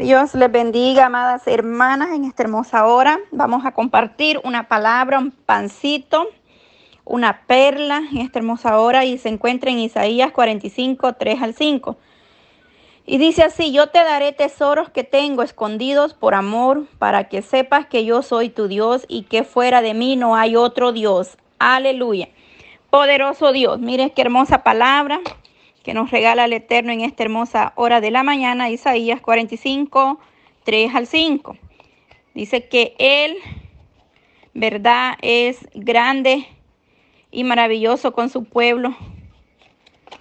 Dios les bendiga, amadas hermanas, en esta hermosa hora. Vamos a compartir una palabra, un pancito, una perla en esta hermosa hora y se encuentra en Isaías 45, 3 al 5. Y dice así, yo te daré tesoros que tengo escondidos por amor, para que sepas que yo soy tu Dios y que fuera de mí no hay otro Dios. Aleluya. Poderoso Dios, mire qué hermosa palabra que nos regala el Eterno en esta hermosa hora de la mañana, Isaías 45, 3 al 5. Dice que Él, verdad, es grande y maravilloso con su pueblo.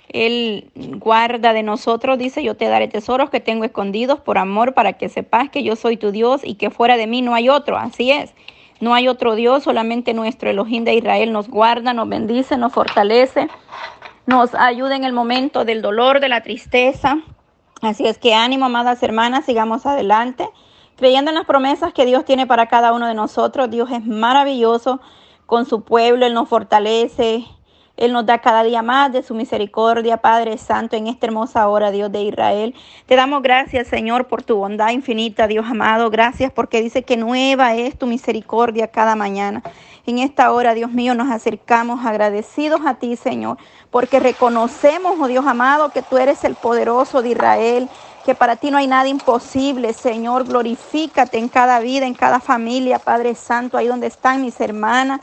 Él guarda de nosotros, dice, yo te daré tesoros que tengo escondidos por amor para que sepas que yo soy tu Dios y que fuera de mí no hay otro. Así es. No hay otro Dios, solamente nuestro Elohim de Israel nos guarda, nos bendice, nos fortalece nos ayuda en el momento del dolor, de la tristeza. Así es que ánimo, amadas hermanas, sigamos adelante, creyendo en las promesas que Dios tiene para cada uno de nosotros. Dios es maravilloso con su pueblo, Él nos fortalece, él nos da cada día más de su misericordia, Padre Santo, en esta hermosa hora, Dios de Israel. Te damos gracias, Señor, por tu bondad infinita, Dios amado. Gracias porque dice que nueva es tu misericordia cada mañana. En esta hora, Dios mío, nos acercamos agradecidos a ti, Señor, porque reconocemos, oh Dios amado, que tú eres el poderoso de Israel, que para ti no hay nada imposible, Señor. Glorifícate en cada vida, en cada familia, Padre Santo, ahí donde están mis hermanas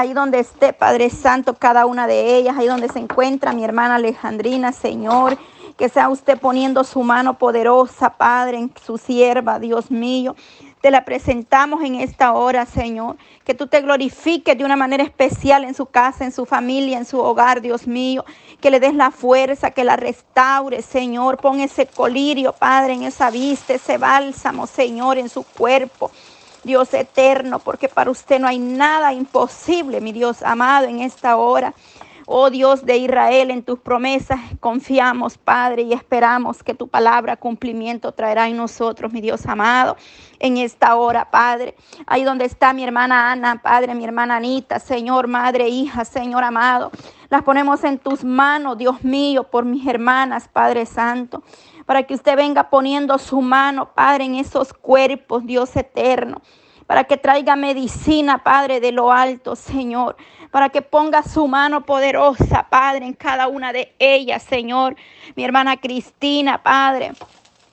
ahí donde esté, Padre Santo, cada una de ellas, ahí donde se encuentra mi hermana Alejandrina, Señor. Que sea usted poniendo su mano poderosa, Padre, en su sierva, Dios mío. Te la presentamos en esta hora, Señor. Que tú te glorifiques de una manera especial en su casa, en su familia, en su hogar, Dios mío. Que le des la fuerza, que la restaure, Señor. Pon ese colirio, Padre, en esa vista, ese bálsamo, Señor, en su cuerpo. Dios eterno, porque para usted no hay nada imposible, mi Dios amado, en esta hora. Oh Dios de Israel, en tus promesas confiamos, Padre, y esperamos que tu palabra cumplimiento traerá en nosotros, mi Dios amado, en esta hora, Padre. Ahí donde está mi hermana Ana, Padre, mi hermana Anita, Señor, Madre, hija, Señor amado. Las ponemos en tus manos, Dios mío, por mis hermanas, Padre Santo para que usted venga poniendo su mano, Padre, en esos cuerpos, Dios eterno para que traiga medicina, Padre, de lo alto, Señor, para que ponga su mano poderosa, Padre, en cada una de ellas, Señor. Mi hermana Cristina, Padre.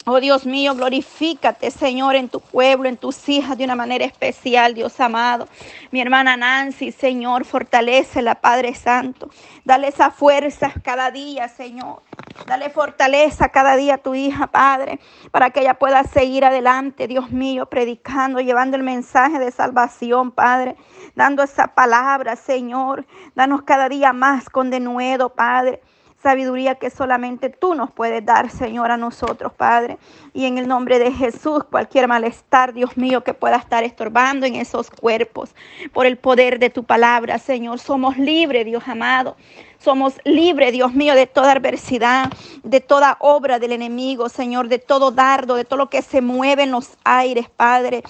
Oh Dios mío, glorifícate, Señor, en tu pueblo, en tus hijas de una manera especial, Dios amado. Mi hermana Nancy, Señor, fortalecela, Padre Santo. Dale esa fuerza cada día, Señor. Dale fortaleza cada día a tu hija, Padre, para que ella pueda seguir adelante, Dios mío, predicando, llevando el mensaje de salvación, Padre, dando esa palabra, Señor. Danos cada día más con denuedo, Padre sabiduría que solamente tú nos puedes dar, Señor, a nosotros, Padre. Y en el nombre de Jesús, cualquier malestar, Dios mío, que pueda estar estorbando en esos cuerpos, por el poder de tu palabra, Señor, somos libres, Dios amado. Somos libres, Dios mío, de toda adversidad, de toda obra del enemigo, Señor, de todo dardo, de todo lo que se mueve en los aires, Padre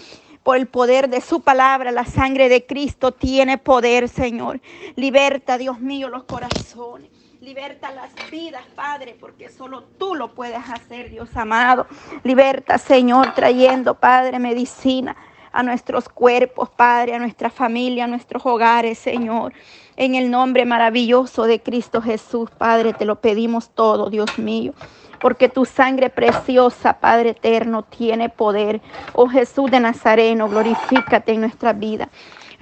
por el poder de su palabra. La sangre de Cristo tiene poder, Señor. Liberta, Dios mío, los corazones. Liberta las vidas, Padre, porque solo tú lo puedes hacer, Dios amado. Liberta, Señor, trayendo, Padre, medicina a nuestros cuerpos, Padre, a nuestra familia, a nuestros hogares, Señor. En el nombre maravilloso de Cristo Jesús, Padre, te lo pedimos todo, Dios mío. Porque tu sangre preciosa, Padre eterno, tiene poder. Oh Jesús de Nazareno, glorifícate en nuestra vida.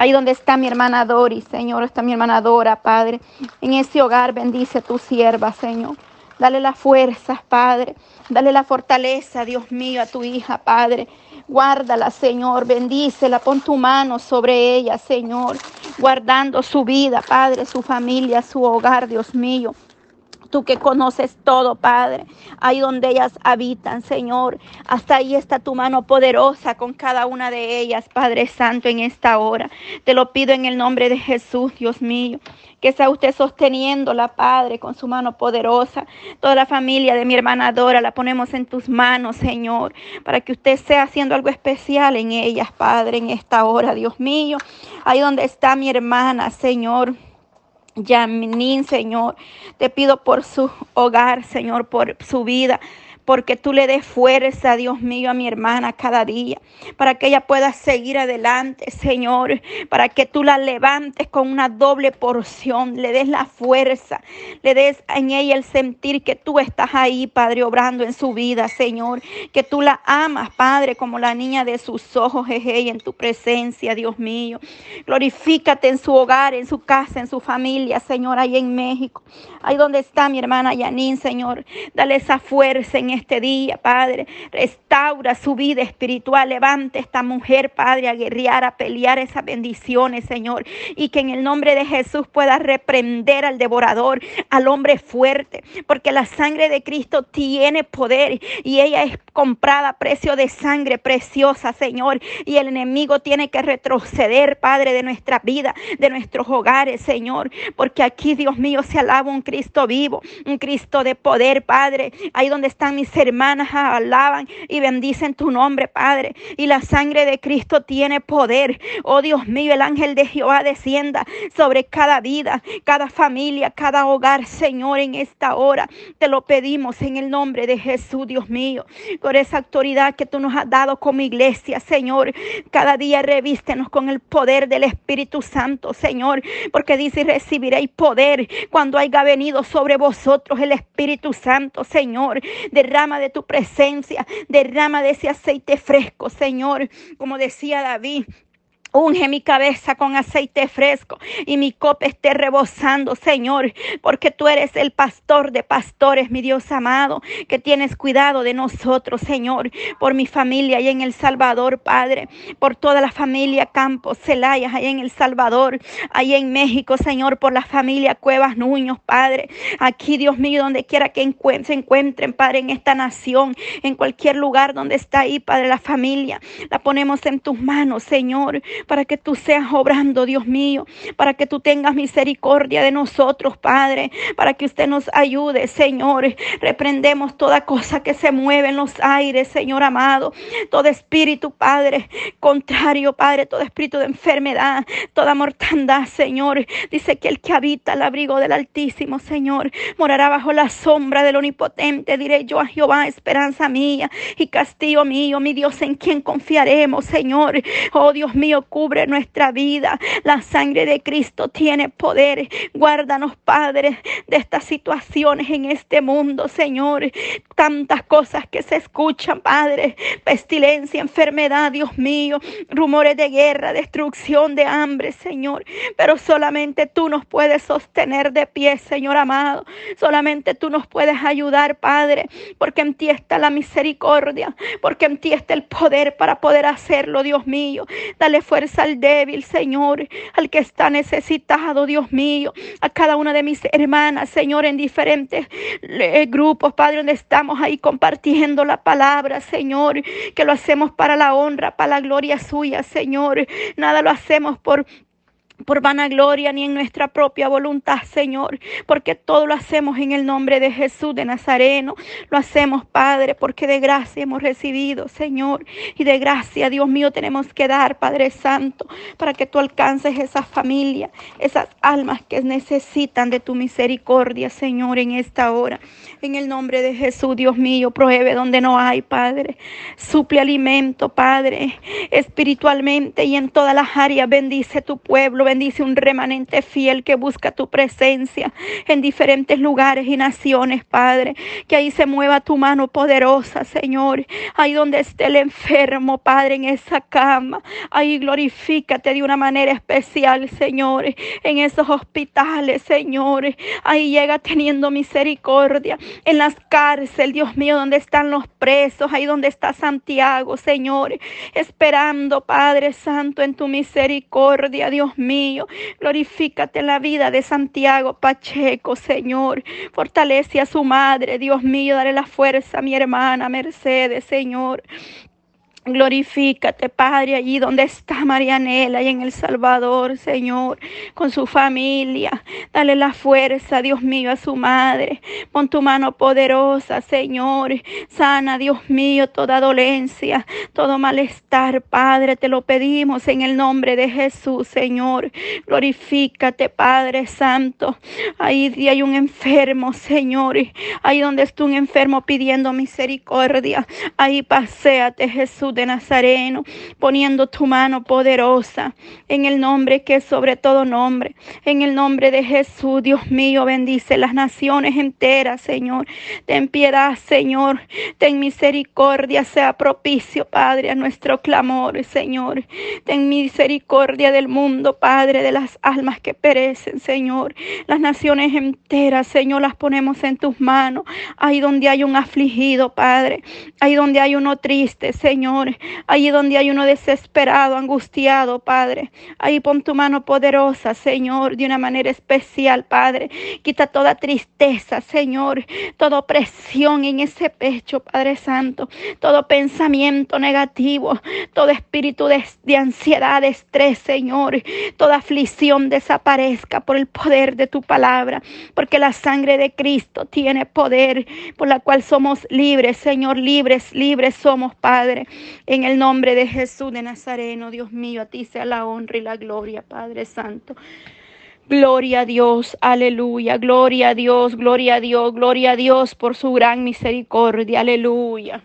Ahí donde está mi hermana Dori, Señor, está mi hermana Dora, Padre. En ese hogar bendice a tu sierva, Señor. Dale las fuerzas, Padre. Dale la fortaleza, Dios mío, a tu hija, Padre. Guárdala, Señor. Bendícela. Pon tu mano sobre ella, Señor. Guardando su vida, Padre, su familia, su hogar, Dios mío tú que conoces todo, Padre, ahí donde ellas habitan, Señor. Hasta ahí está tu mano poderosa con cada una de ellas, Padre Santo, en esta hora. Te lo pido en el nombre de Jesús, Dios mío. Que sea usted sosteniéndola, Padre, con su mano poderosa. Toda la familia de mi hermana Dora la ponemos en tus manos, Señor, para que usted sea haciendo algo especial en ellas, Padre, en esta hora, Dios mío. Ahí donde está mi hermana, Señor. Yaminin, Señor. Te pido por su hogar, Señor, por su vida porque tú le des fuerza, Dios mío, a mi hermana cada día, para que ella pueda seguir adelante, Señor, para que tú la levantes con una doble porción, le des la fuerza, le des en ella el sentir que tú estás ahí, Padre, obrando en su vida, Señor, que tú la amas, Padre, como la niña de sus ojos, jeje, en tu presencia, Dios mío. Glorifícate en su hogar, en su casa, en su familia, Señor, ahí en México, ahí donde está mi hermana Yanin, Señor. Dale esa fuerza en este día, Padre. Restaura su vida espiritual. Levante esta mujer, Padre, a guerrear, a pelear esas bendiciones, Señor. Y que en el nombre de Jesús pueda reprender al devorador, al hombre fuerte. Porque la sangre de Cristo tiene poder y ella es comprada a precio de sangre preciosa, Señor. Y el enemigo tiene que retroceder, Padre, de nuestra vida, de nuestros hogares, Señor. Porque aquí, Dios mío, se alaba un Cristo vivo, un Cristo de poder, Padre. Ahí donde están mis hermanas, alaban y bendicen tu nombre, Padre. Y la sangre de Cristo tiene poder. Oh Dios mío, el ángel de Jehová descienda sobre cada vida, cada familia, cada hogar, Señor, en esta hora. Te lo pedimos en el nombre de Jesús, Dios mío, por esa autoridad que tú nos has dado como iglesia, Señor. Cada día revístenos con el poder del Espíritu Santo, Señor, porque dice, recibiréis poder cuando haya venido sobre vosotros el Espíritu Santo, Señor. Derrama de tu presencia, derrama de ese aceite fresco, Señor. Como decía David, Unge mi cabeza con aceite fresco y mi copa esté rebosando, Señor, porque tú eres el pastor de pastores, mi Dios amado, que tienes cuidado de nosotros, Señor, por mi familia y en El Salvador, Padre, por toda la familia Campos, Celaya, ahí en El Salvador, ahí en México, Señor, por la familia Cuevas Nuños, Padre, aquí, Dios mío, donde quiera que se encuentren, Padre, en esta nación, en cualquier lugar donde está ahí, Padre, la familia, la ponemos en tus manos, Señor para que tú seas obrando, Dios mío, para que tú tengas misericordia de nosotros, Padre, para que usted nos ayude, Señor. Reprendemos toda cosa que se mueve en los aires, Señor amado, todo espíritu, Padre, contrario, Padre, todo espíritu de enfermedad, toda mortandad, Señor. Dice que el que habita el abrigo del Altísimo, Señor, morará bajo la sombra del Omnipotente. Diré yo a Jehová, esperanza mía y castillo mío, mi Dios, en quien confiaremos, Señor. Oh Dios mío, cubre nuestra vida. La sangre de Cristo tiene poder. Guárdanos, Padre, de estas situaciones en este mundo, Señor. Tantas cosas que se escuchan, Padre. Pestilencia, enfermedad, Dios mío. Rumores de guerra, destrucción, de hambre, Señor. Pero solamente tú nos puedes sostener de pie, Señor amado. Solamente tú nos puedes ayudar, Padre. Porque en ti está la misericordia. Porque en ti está el poder para poder hacerlo, Dios mío. Dale fuerza al débil, Señor, al que está necesitado, Dios mío, a cada una de mis hermanas, Señor, en diferentes eh, grupos, Padre, donde estamos ahí compartiendo la palabra, Señor, que lo hacemos para la honra, para la gloria suya, Señor. Nada lo hacemos por por vanagloria ni en nuestra propia voluntad, Señor, porque todo lo hacemos en el nombre de Jesús de Nazareno. Lo hacemos, Padre, porque de gracia hemos recibido, Señor, y de gracia, Dios mío, tenemos que dar, Padre Santo, para que tú alcances esa familia, esas almas que necesitan de tu misericordia, Señor, en esta hora. En el nombre de Jesús, Dios mío, pruebe donde no hay, Padre. Suple alimento, Padre, espiritualmente y en todas las áreas. Bendice tu pueblo bendice un remanente fiel que busca tu presencia en diferentes lugares y naciones, Padre. Que ahí se mueva tu mano poderosa, Señor. Ahí donde esté el enfermo, Padre, en esa cama. Ahí glorifícate de una manera especial, Señor. En esos hospitales, Señor. Ahí llega teniendo misericordia. En las cárceles, Dios mío, donde están los presos. Ahí donde está Santiago, Señor. Esperando, Padre Santo, en tu misericordia, Dios mío Glorifícate en la vida de Santiago Pacheco, Señor. Fortalece a su madre, Dios mío. Dale la fuerza a mi hermana Mercedes, Señor. Glorifícate, Padre, allí donde está Marianela y en El Salvador, Señor, con su familia. Dale la fuerza, Dios mío, a su madre. Pon tu mano poderosa, Señor. Sana, Dios mío, toda dolencia, todo malestar, Padre. Te lo pedimos en el nombre de Jesús, Señor. Glorifícate, Padre Santo. Ahí hay un enfermo, Señor. Ahí donde está un enfermo pidiendo misericordia. Ahí paséate, Jesús de Nazareno, poniendo tu mano poderosa en el nombre que es sobre todo nombre, en el nombre de Jesús, Dios mío, bendice las naciones enteras, Señor. Ten piedad, Señor, ten misericordia, sea propicio, Padre, a nuestro clamor, Señor. Ten misericordia del mundo, Padre, de las almas que perecen, Señor. Las naciones enteras, Señor, las ponemos en tus manos. Ahí donde hay un afligido, Padre. Ahí donde hay uno triste, Allí donde hay uno desesperado, angustiado, Padre. Ahí pon tu mano poderosa, Señor, de una manera especial, Padre. Quita toda tristeza, Señor. Toda opresión en ese pecho, Padre Santo. Todo pensamiento negativo. Todo espíritu de, de ansiedad, de estrés, Señor. Toda aflicción desaparezca por el poder de tu palabra. Porque la sangre de Cristo tiene poder por la cual somos libres, Señor. Libres, libres somos, Padre. En el nombre de Jesús de Nazareno, Dios mío, a ti sea la honra y la gloria, Padre Santo. Gloria a Dios, aleluya, gloria a Dios, gloria a Dios, gloria a Dios por su gran misericordia, aleluya.